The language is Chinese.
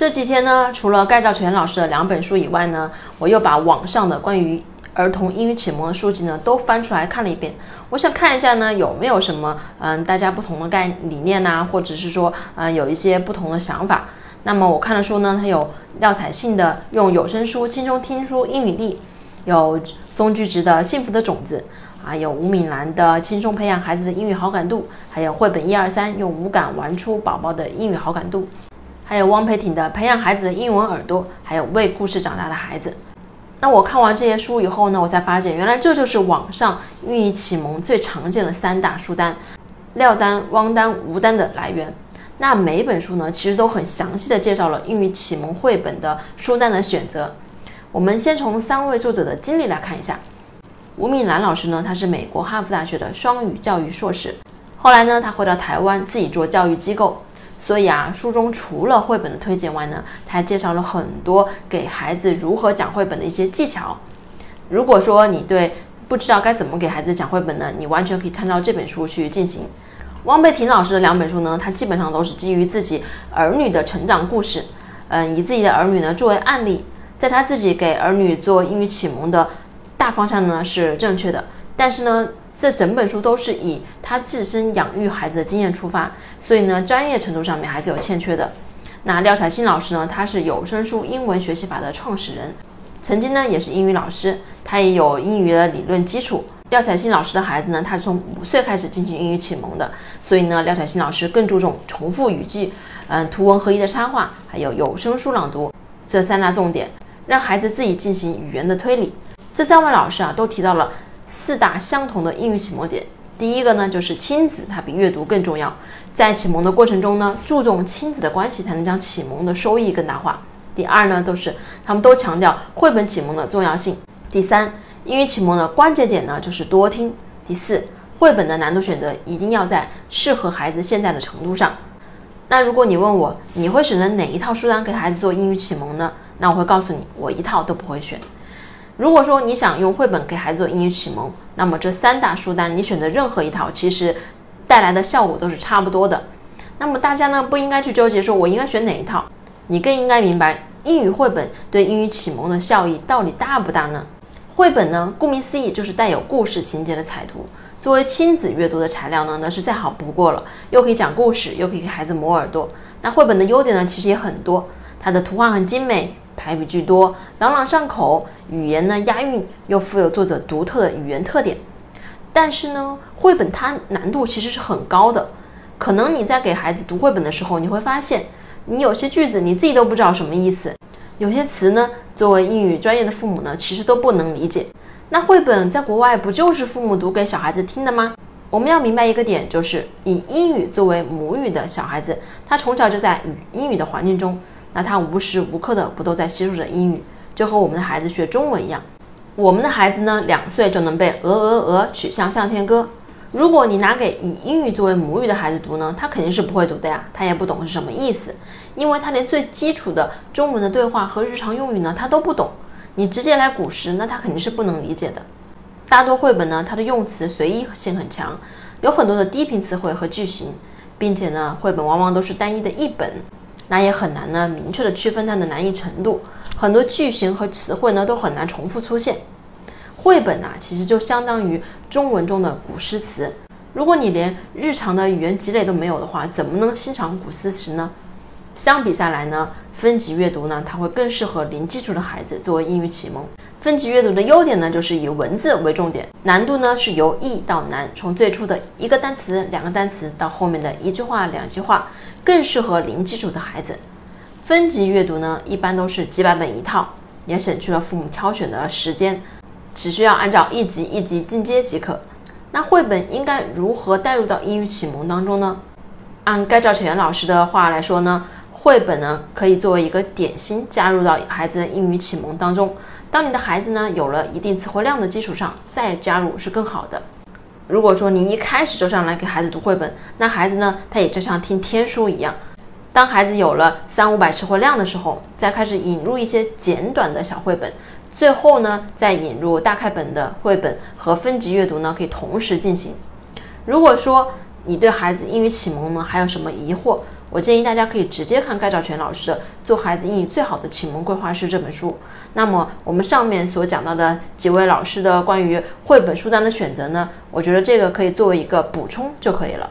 这几天呢，除了盖兆全老师的两本书以外呢，我又把网上的关于儿童英语启蒙的书籍呢都翻出来看了一遍。我想看一下呢有没有什么嗯大家不同的概理念呐，或者是说嗯有一些不同的想法。那么我看的书呢，它有廖彩杏的《用有声书轻松听书英语力》，有松居直的《幸福的种子》，啊有吴敏兰的《轻松培养孩子的英语好感度》，还有绘本一二三用五感玩出宝宝的英语好感度。还有汪培挺的《培养孩子的英文耳朵》，还有《为故事长大的孩子》。那我看完这些书以后呢，我才发现原来这就是网上英语启蒙最常见的三大书单，廖丹、汪丹、吴丹的来源。那每本书呢，其实都很详细的介绍了英语启蒙绘本的书单的选择。我们先从三位作者的经历来看一下。吴敏兰老师呢，他是美国哈佛大学的双语教育硕士，后来呢，他回到台湾自己做教育机构。所以啊，书中除了绘本的推荐外呢，他还介绍了很多给孩子如何讲绘本的一些技巧。如果说你对不知道该怎么给孩子讲绘本呢，你完全可以参照这本书去进行。汪贝婷老师的两本书呢，他基本上都是基于自己儿女的成长故事，嗯，以自己的儿女呢作为案例，在他自己给儿女做英语启蒙的大方向呢是正确的，但是呢。这整本书都是以他自身养育孩子的经验出发，所以呢，专业程度上面还是有欠缺的。那廖彩新老师呢，他是有声书英文学习法的创始人，曾经呢也是英语老师，他也有英语的理论基础。廖彩新老师的孩子呢，他是从五岁开始进行英语启蒙的，所以呢，廖彩新老师更注重重复语句，嗯，图文合一的插画，还有有声书朗读这三大重点，让孩子自己进行语言的推理。这三位老师啊，都提到了。四大相同的英语启蒙点，第一个呢就是亲子，它比阅读更重要。在启蒙的过程中呢，注重亲子的关系，才能将启蒙的收益更大化。第二呢，都是他们都强调绘本启蒙的重要性。第三，英语启蒙的关键点呢就是多听。第四，绘本的难度选择一定要在适合孩子现在的程度上。那如果你问我，你会选择哪一套书单给孩子做英语启蒙呢？那我会告诉你，我一套都不会选。如果说你想用绘本给孩子做英语启蒙，那么这三大书单你选择任何一套，其实带来的效果都是差不多的。那么大家呢不应该去纠结说我应该选哪一套，你更应该明白英语绘本对英语启蒙的效益到底大不大呢？绘本呢，顾名思义就是带有故事情节的彩图，作为亲子阅读的材料呢，那是再好不过了，又可以讲故事，又可以给孩子磨耳朵。那绘本的优点呢，其实也很多，它的图画很精美。排比句多，朗朗上口，语言呢押韵，又富有作者独特的语言特点。但是呢，绘本它难度其实是很高的。可能你在给孩子读绘本的时候，你会发现，你有些句子你自己都不知道什么意思，有些词呢，作为英语专业的父母呢，其实都不能理解。那绘本在国外不就是父母读给小孩子听的吗？我们要明白一个点，就是以英语作为母语的小孩子，他从小就在语英语的环境中。那他无时无刻的不都在吸收着英语，就和我们的孩子学中文一样。我们的孩子呢，两岁就能背鹅鹅鹅，曲项向天歌。如果你拿给以英语作为母语的孩子读呢，他肯定是不会读的呀，他也不懂是什么意思，因为他连最基础的中文的对话和日常用语呢，他都不懂。你直接来古诗，那他肯定是不能理解的。大多绘本呢，它的用词随意性很强，有很多的低频词汇和句型，并且呢，绘本往往都是单一的译本。那也很难呢，明确的区分它的难易程度。很多句型和词汇呢，都很难重复出现。绘本呐，其实就相当于中文中的古诗词。如果你连日常的语言积累都没有的话，怎么能欣赏古诗词呢？相比下来呢，分级阅读呢，它会更适合零基础的孩子作为英语启蒙。分级阅读的优点呢，就是以文字为重点，难度呢是由易到难，从最初的一个单词、两个单词到后面的一句话、两句话。更适合零基础的孩子。分级阅读呢，一般都是几百本一套，也省去了父母挑选的时间，只需要按照一级一级进阶即可。那绘本应该如何带入到英语启蒙当中呢？按盖兆全老师的话来说呢，绘本呢可以作为一个点心加入到孩子的英语启蒙当中。当你的孩子呢有了一定词汇量的基础上，再加入是更好的。如果说你一开始就上来给孩子读绘本，那孩子呢，他也就像听天书一样。当孩子有了三五百词汇量的时候，再开始引入一些简短的小绘本，最后呢，再引入大开本的绘本和分级阅读呢，可以同时进行。如果说你对孩子英语启蒙呢还有什么疑惑，我建议大家可以直接看盖兆全老师《做孩子英语最好的启蒙规划师》这本书。那么我们上面所讲到的几位老师的关于绘本书单的选择呢，我觉得这个可以作为一个补充就可以了。